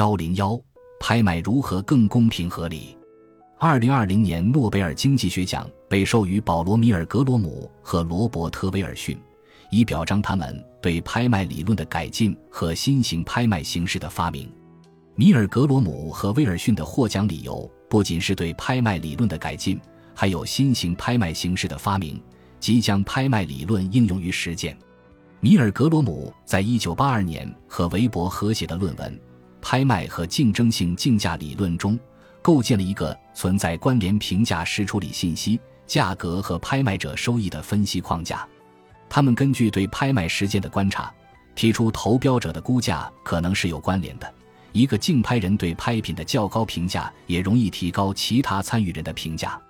幺零幺，拍卖如何更公平合理？二零二零年诺贝尔经济学奖被授予保罗·米尔格罗姆和罗伯特·威尔逊，以表彰他们对拍卖理论的改进和新型拍卖形式的发明。米尔格罗姆和威尔逊的获奖理由不仅是对拍卖理论的改进，还有新型拍卖形式的发明，即将拍卖理论应用于实践。米尔格罗姆在一九八二年和韦伯合写的论文《拍卖和竞争性竞价理论》中，构建了一个存在关联评价时处理信息、价格和拍卖者收益的分析框架。他们根据对拍卖实践的观察，提出投标者的估价可能是有关联的。一个竞拍人对拍品的较高评价，也容易提高其他参与人的评价。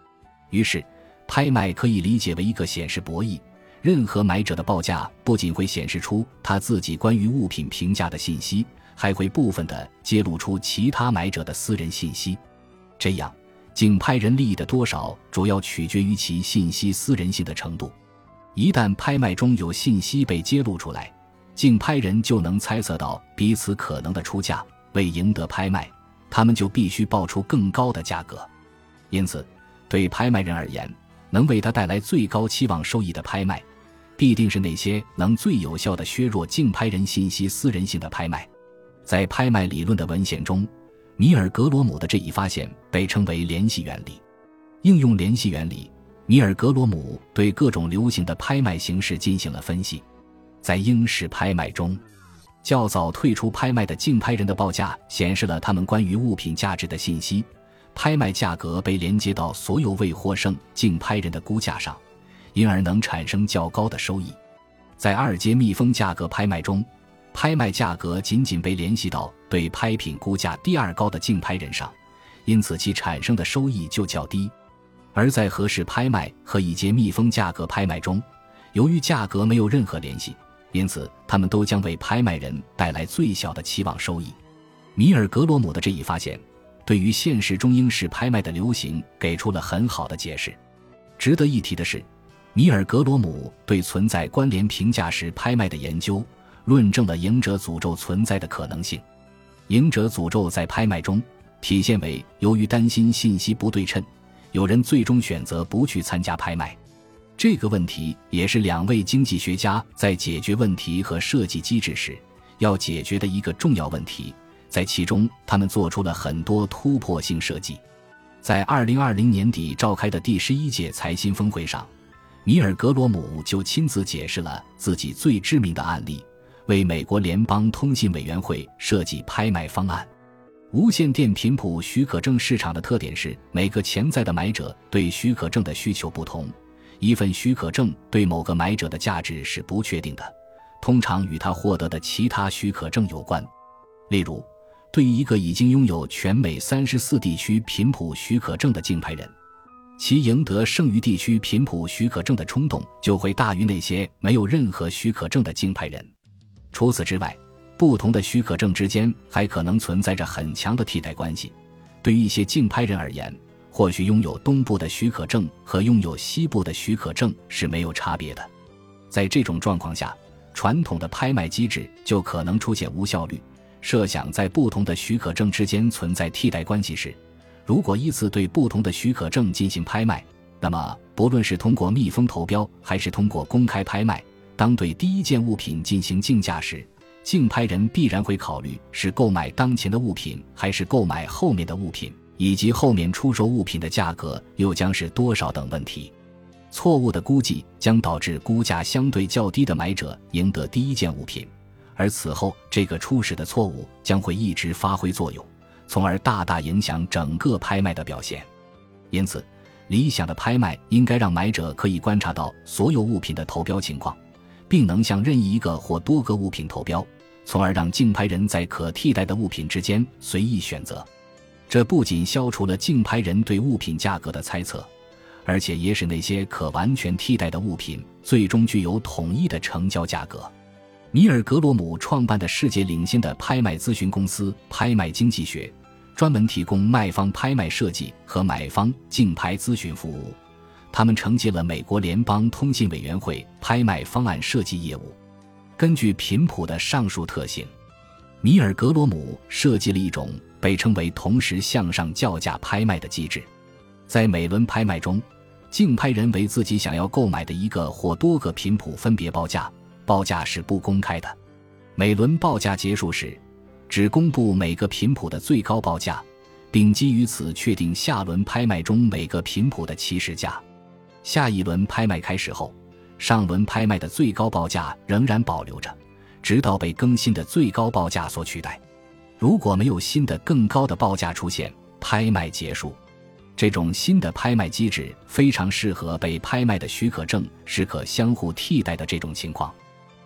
于是，拍卖可以理解为一个显示博弈。任何买者的报价不仅会显示出他自己关于物品评价的信息，还会部分的揭露出其他买者的私人信息。这样，竞拍人利益的多少主要取决于其信息私人性的程度。一旦拍卖中有信息被揭露出来，竞拍人就能猜测到彼此可能的出价。为赢得拍卖，他们就必须报出更高的价格。因此，对拍卖人而言，能为他带来最高期望收益的拍卖。必定是那些能最有效的削弱竞拍人信息私人性的拍卖。在拍卖理论的文献中，米尔格罗姆的这一发现被称为联系原理。应用联系原理，米尔格罗姆对各种流行的拍卖形式进行了分析。在英式拍卖中，较早退出拍卖的竞拍人的报价显示了他们关于物品价值的信息，拍卖价格被连接到所有未获胜竞拍人的估价上。因而能产生较高的收益。在二阶密封价格拍卖中，拍卖价格仅仅被联系到对拍品估价第二高的竞拍人上，因此其产生的收益就较低。而在合适拍卖和一阶密封价格拍卖中，由于价格没有任何联系，因此他们都将为拍卖人带来最小的期望收益。米尔格罗姆的这一发现，对于现实中英式拍卖的流行给出了很好的解释。值得一提的是。米尔格罗姆对存在关联评价时拍卖的研究，论证了赢者诅咒存在的可能性。赢者诅咒在拍卖中体现为，由于担心信息不对称，有人最终选择不去参加拍卖。这个问题也是两位经济学家在解决问题和设计机制时要解决的一个重要问题，在其中他们做出了很多突破性设计。在二零二零年底召开的第十一届财新峰会上。米尔格罗姆就亲自解释了自己最知名的案例，为美国联邦通信委员会设计拍卖方案。无线电频谱许可证市场的特点是，每个潜在的买者对许可证的需求不同。一份许可证对某个买者的价值是不确定的，通常与他获得的其他许可证有关。例如，对于一个已经拥有全美三十四地区频谱许可证的竞拍人。其赢得剩余地区频谱许可证的冲动就会大于那些没有任何许可证的竞拍人。除此之外，不同的许可证之间还可能存在着很强的替代关系。对于一些竞拍人而言，或许拥有东部的许可证和拥有西部的许可证是没有差别的。在这种状况下，传统的拍卖机制就可能出现无效率。设想在不同的许可证之间存在替代关系时。如果依次对不同的许可证进行拍卖，那么不论是通过密封投标还是通过公开拍卖，当对第一件物品进行竞价时，竞拍人必然会考虑是购买当前的物品还是购买后面的物品，以及后面出售物品的价格又将是多少等问题。错误的估计将导致估价相对较低的买者赢得第一件物品，而此后这个初始的错误将会一直发挥作用。从而大大影响整个拍卖的表现，因此，理想的拍卖应该让买者可以观察到所有物品的投标情况，并能向任意一个或多个物品投标，从而让竞拍人在可替代的物品之间随意选择。这不仅消除了竞拍人对物品价格的猜测，而且也使那些可完全替代的物品最终具有统一的成交价格。米尔格罗姆创办的世界领先的拍卖咨询公司“拍卖经济学”。专门提供卖方拍卖设计和买方竞拍咨询服务，他们承接了美国联邦通信委员会拍卖方案设计业务。根据频谱的上述特性，米尔格罗姆设计了一种被称为同时向上叫价拍卖的机制，在每轮拍卖中，竞拍人为自己想要购买的一个或多个频谱分别报价，报价是不公开的。每轮报价结束时，只公布每个频谱的最高报价，并基于此确定下轮拍卖中每个频谱的起始价。下一轮拍卖开始后，上轮拍卖的最高报价仍然保留着。直到被更新的最高报价所取代。如果没有新的更高的报价出现，拍卖结束。这种新的拍卖机制非常适合被拍卖的许可证是可相互替代的这种情况。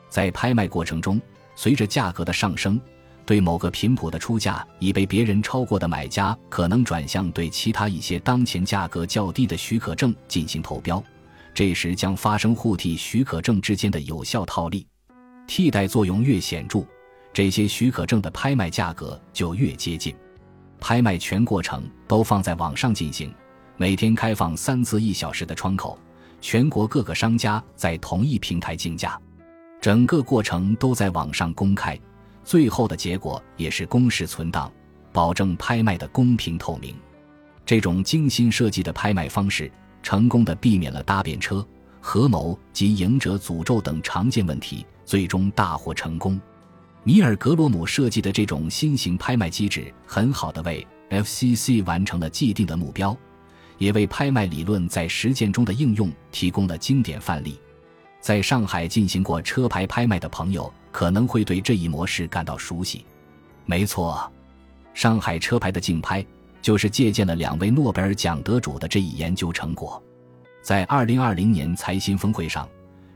在拍卖过程中，随着价格的上升，对某个频谱的出价已被别人超过的买家可能转向对其他一些当前价格较低的许可证进行投标。这时将发生互替许可证之间的有效套利。替代作用越显著，这些许可证的拍卖价格就越接近。拍卖全过程都放在网上进行，每天开放三次一小时的窗口，全国各个商家在同一平台竞价，整个过程都在网上公开，最后的结果也是公示存档，保证拍卖的公平透明。这种精心设计的拍卖方式，成功的避免了搭便车、合谋及赢者诅咒等常见问题。最终大获成功。米尔格罗姆设计的这种新型拍卖机制，很好的为 FCC 完成了既定的目标，也为拍卖理论在实践中的应用提供了经典范例。在上海进行过车牌拍卖的朋友，可能会对这一模式感到熟悉。没错，上海车牌的竞拍就是借鉴了两位诺贝尔奖得主的这一研究成果。在2020年财新峰会上，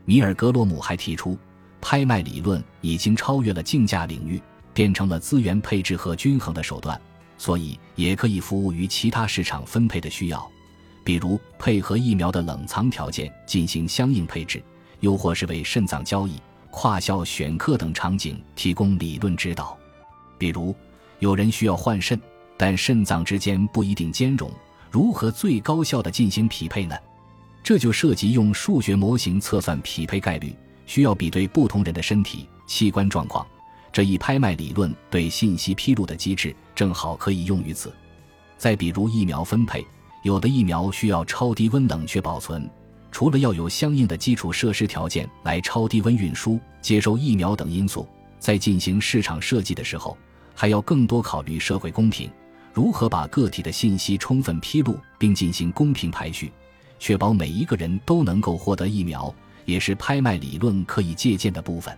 米尔格罗姆还提出。拍卖理论已经超越了竞价领域，变成了资源配置和均衡的手段，所以也可以服务于其他市场分配的需要，比如配合疫苗的冷藏条件进行相应配置，又或是为肾脏交易、跨校选课等场景提供理论指导。比如，有人需要换肾，但肾脏之间不一定兼容，如何最高效的进行匹配呢？这就涉及用数学模型测算匹配概率。需要比对不同人的身体器官状况，这一拍卖理论对信息披露的机制正好可以用于此。再比如疫苗分配，有的疫苗需要超低温冷却保存，除了要有相应的基础设施条件来超低温运输、接收疫苗等因素，在进行市场设计的时候，还要更多考虑社会公平，如何把个体的信息充分披露并进行公平排序，确保每一个人都能够获得疫苗。也是拍卖理论可以借鉴的部分。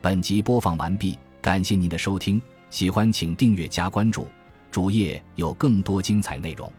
本集播放完毕，感谢您的收听，喜欢请订阅加关注，主页有更多精彩内容。